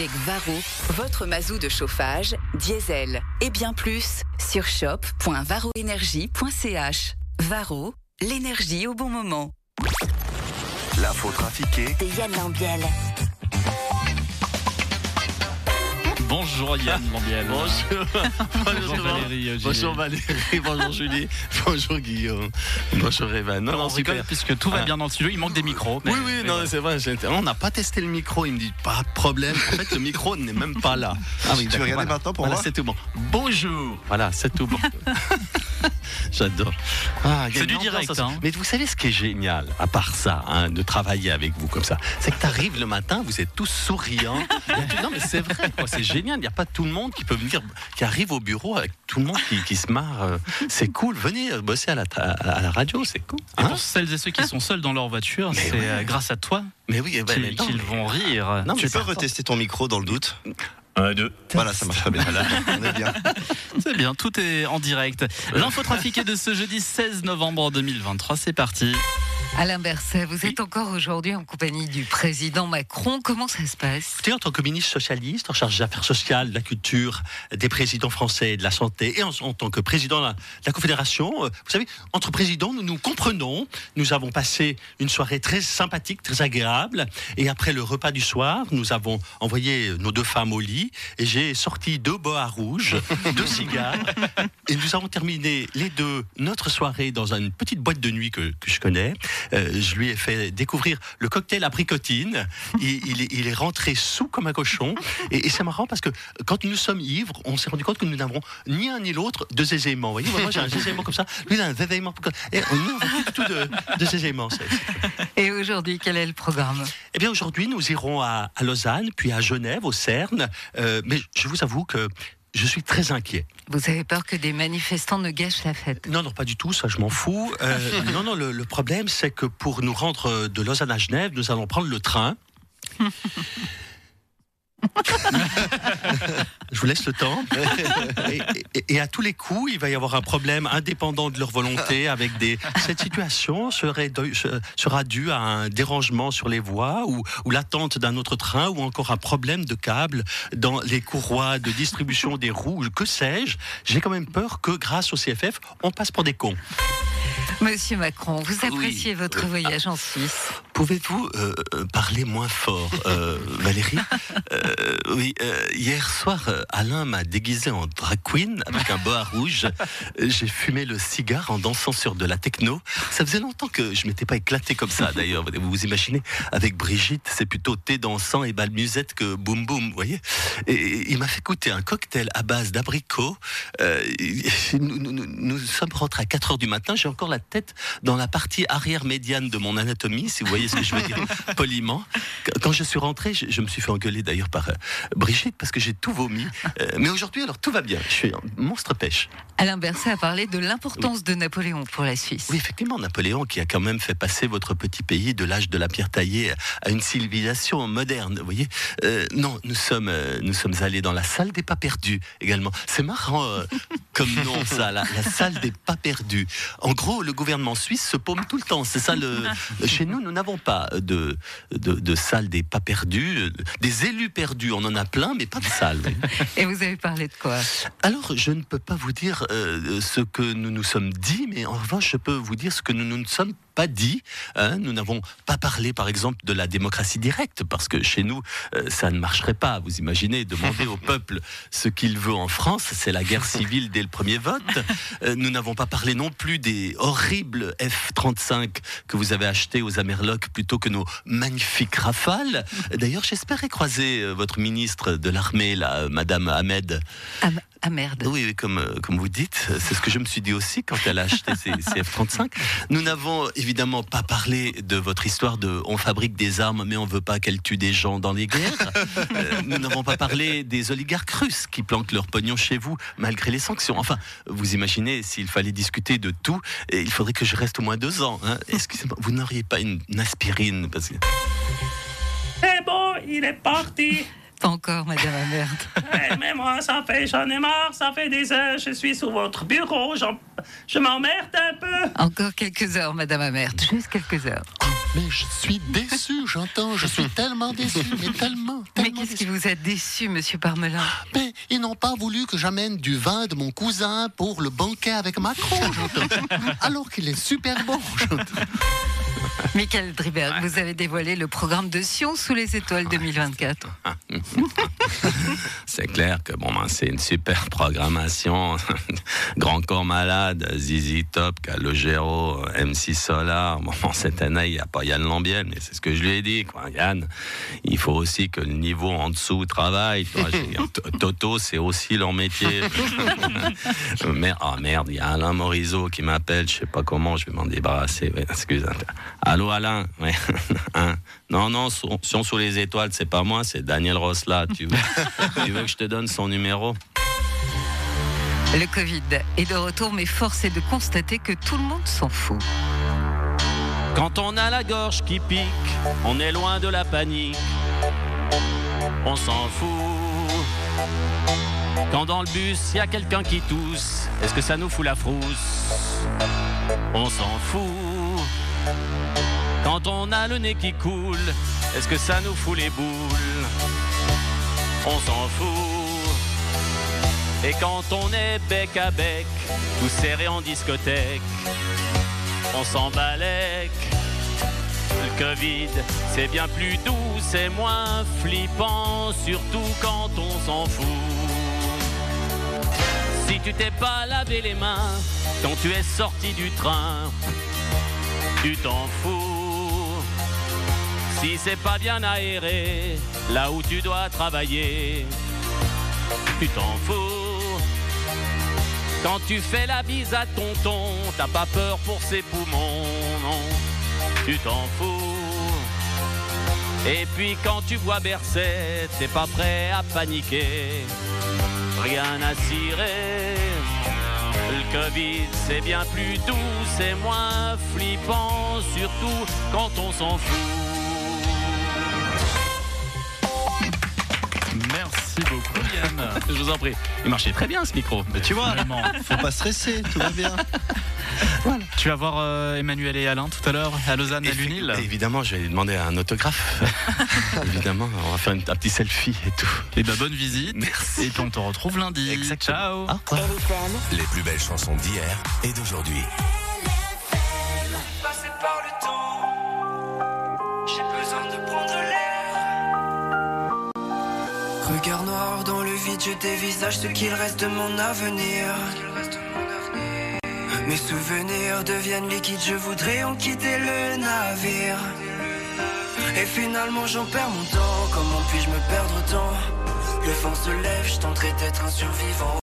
avec Varro, votre mazou de chauffage, diesel et bien plus sur shop.varroénergie.ch. Varro, l'énergie au bon moment. L'info trafiquée de Yann Lambiel. Bonjour Yann Lambiel. Bonjour. Bonjour Valérie. Bonjour Valérie, bonjour Julie, bonjour Guillaume, bonjour Evan. Non, Non, on rigole puisque tout va Ah. bien dans le studio. Il manque des micros. mais- Oui, oui, mais non, c'est vrai. On n'a pas testé le micro. Il me dit pas de problème. En fait, le micro n'est même pas là. Ah oui, Tu veux regarder voilà. maintenant pour Voilà, voir c'est tout bon. Bonjour. Voilà, c'est tout bon. J'adore. Ah, C'est du direct, hein. Mais vous savez ce qui est génial, à part ça, hein, de travailler avec vous comme ça, c'est que tu arrives le matin, vous êtes tous souriants. Non, mais c'est vrai, c'est génial. Il n'y a pas tout le monde qui peut venir, qui arrive au bureau avec tout le monde qui, qui se marre. euh, C'est cool. Venez euh, bosser à la, tra- à la radio, c'est cool. Et Hein pour celles et ceux qui sont seuls dans leur voiture, c'est ouais. euh, grâce à toi mais oui, mais qu'ils vont rire. Non, Tu peux retester ton micro dans le doute Un, deux. Voilà, ça marche bien. Voilà, on est bien. C'est bien, tout est en direct. L'info trafiquée de ce jeudi 16 novembre 2023, c'est parti. Alain Berset, vous êtes encore aujourd'hui en compagnie du président Macron. Comment ça se passe? Écoutez, en tant que ministre socialiste, en charge des affaires sociales, de la culture, des présidents français et de la santé, et en, en tant que président de la, de la Confédération, euh, vous savez, entre présidents, nous nous comprenons. Nous avons passé une soirée très sympathique, très agréable. Et après le repas du soir, nous avons envoyé nos deux femmes au lit et j'ai sorti deux boas rouges, deux cigares. Et nous avons terminé les deux notre soirée dans une petite boîte de nuit que, que je connais. Euh, je lui ai fait découvrir le cocktail apricotine. Il, il est, il est rentré sous comme un cochon. Et, et c'est marrant parce que quand nous sommes ivres, on s'est rendu compte que nous n'avons ni un ni l'autre de zézément. Vous voyez, moi j'ai un zézément comme ça, lui il a un comme- Et plus du tout de, de zézément. C'est- c'est- Et aujourd'hui, quel est le programme? Eh bien, aujourd'hui, nous irons à, à Lausanne, puis à Genève, au CERN. Euh, mais je vous avoue que je suis très inquiet. Vous avez peur que des manifestants ne gâchent la fête Non, non, pas du tout, ça je m'en fous. Euh, non, non, le, le problème, c'est que pour nous rendre de Lausanne à Genève, nous allons prendre le train. Je vous laisse le temps. Et, à tous les coups, il va y avoir un problème indépendant de leur volonté avec des. Cette situation serait sera due à un dérangement sur les voies ou, ou l'attente d'un autre train ou encore un problème de câble dans les courroies de distribution des roues. Que sais-je J'ai quand même peur que grâce au CFF, on passe pour des cons. Monsieur Macron, vous appréciez Oui. votre voyage en Suisse Pouvez-vous euh, euh, parler moins fort, euh, Valérie Euh, Oui, euh, hier soir, euh, Alain m'a déguisé en drag queen avec un boa rouge. Euh, J'ai fumé le cigare en dansant sur de la techno. Ça faisait longtemps que je m'étais pas éclaté comme ça, d'ailleurs. Vous vous imaginez Avec Brigitte, c'est plutôt thé dansant et bal musette que boum boum, vous voyez Et il m'a fait goûter un cocktail à base d'abricots. Euh, nous, nous- nous- nous sommes rentrés à 4 heures du matin. J'ai encore la tête dans la partie arrière médiane de mon anatomie, si vous voyez ce que je veux dire poliment. Qu- Quand je suis rentré, je, je me suis fait engueuler d'ailleurs par euh, Brigitte parce que j'ai tout vomi. Euh, mais aujourd'hui, alors tout va bien. Je suis un monstre pêche. Alain Berset a parlé de l'importance de Napoléon pour la Suisse. Oui, effectivement, Napoléon qui a quand même fait passer votre petit pays de l'âge de la pierre taillée à une civilisation moderne. Vous voyez Euh, Non, nous sommes, nous sommes allés dans la salle des pas perdus également. C'est marrant comme nom ça, la, la salle des pas perdus. En gros, le gouvernement suisse se paume tout le temps. C'est ça le. Chez nous, nous n'avons pas de, de, de salle des pas perdus. Des élus perdus, on en a plein, mais pas de salle. Et vous avez parlé de quoi? Alors, je ne peux pas vous dire euh, ce que nous nous sommes dit, mais en revanche, je peux vous dire ce que nous ne nous sommes pas dit. hein. Nous n'avons pas parlé, par exemple, de la démocratie directe, parce que chez nous, euh, ça ne marcherait pas. Vous imaginez, demander au peuple ce qu'il veut en France, c'est la guerre civile dès le premier vote. Euh, nous n'avons pas parlé non plus des horribles F-35 que vous avez achetés aux Amerlocs plutôt que nos magnifiques Rafales. D'ailleurs, j'espérais croiser euh, votre ministre de l'armée, là, Madame Ahmed. ah, ah merde. Oui, oui, comme, comme vous dites, c'est ce que je me suis dit aussi quand elle a acheté ses F-35. Nous n'avons évidemment pas parlé de votre histoire de on fabrique des armes mais on veut pas qu'elles tuent des gens dans les guerres. Euh, nous n'avons pas parlé des oligarques russes qui planquent leur pognon chez vous malgré les sanctions. Enfin, vous imaginez s'il fallait discuter de tout, il faudrait que je reste au moins deux ans. hein. Excusez-moi, vous n'auriez pas une, une aspirine? Parce que... C'est bon, il est parti. Pas encore, Madame Amerde. Eh, mais moi, ça fait, j'en ai marre, ça fait des heures, je suis sur votre bureau, j'en- je m'emmerde un peu. Encore quelques heures, Madame Amerde. Juste quelques heures. Mais je suis déçu, j'entends, je suis tellement déçu, mais tellement, Mais tellement qu'est-ce qui vous a déçu, monsieur Parmelin? Mais ils n'ont pas voulu que j'amène du vin de mon cousin pour le banquet avec Macron, j'entends. Alors qu'il est super bon, j'entends. Michael Driberg, vous avez dévoilé le programme de Sion sous les étoiles 2024. C'est clair que bon, ben, c'est une super programmation. Grand Corps Malade, Zizi Top, Calogero, MC Solar. Bon, cette année, il n'y a pas Yann Lambiel, mais c'est ce que je lui ai dit. Quoi. Yann, il faut aussi que le niveau en dessous travaille. Toto, c'est aussi leur métier. Mer- Ah merde, il y a Alain Morisot qui m'appelle, je sais pas comment, je vais m'en débarrasser. Ouais, excuse. Allô Alain Ouais. Hein non, non, Sion sous les étoiles, c'est pas moi, c'est Daniel Rosla. Tu veux, tu veux que je te donne son numéro? Le Covid est de retour, mais force est de constater que tout le monde s'en fout. Quand on a la gorge qui pique, on est loin de la panique. On s'en fout. Quand dans le bus, il y a quelqu'un qui tousse, est-ce que ça nous fout la frousse? On s'en fout. Quand on a le nez qui coule, est-ce que ça nous fout les boules? On s'en fout. Et quand on est bec à bec, tout serré en discothèque, on s'en balèque. Le Covid, c'est bien plus doux, c'est moins flippant, surtout quand on s'en fout. Si tu t'es pas lavé les mains quand tu es sorti du train, tu t'en fous. Si c'est pas bien aéré, là où tu dois travailler, tu t'en fous. Quand tu fais la bise à tonton, t'as pas peur pour ses poumons, non, tu t'en fous. Et puis quand tu vois Berset, t'es pas prêt à paniquer, rien à cirer. Covid, c'est bien plus doux, c'est moins flippant, surtout quand on s'en fout. Merci beaucoup, Yann. Je vous en prie. Il marchait très bien ce micro. Mais tu vois, vraiment. Faut pas stresser, tout va bien. Tu vas voir euh, Emmanuel et Alain tout à l'heure à Lausanne, à l'UNIL. Évidemment, je vais lui demander un autographe. Évidemment, on va faire une- un petit selfie et tout. Et bah, bonne visite. Merci. Et puis on te retrouve lundi. Exactement. Ciao. Les plus belles chansons d'hier et d'aujourd'hui. Regard noir dans le vide, je dévisage ce qu'il reste de mon avenir. Mes souvenirs deviennent liquides, je voudrais en quitter le navire. Et finalement j'en perds mon temps, comment puis-je me perdre autant? Le vent se lève, je tenterai d'être un survivant.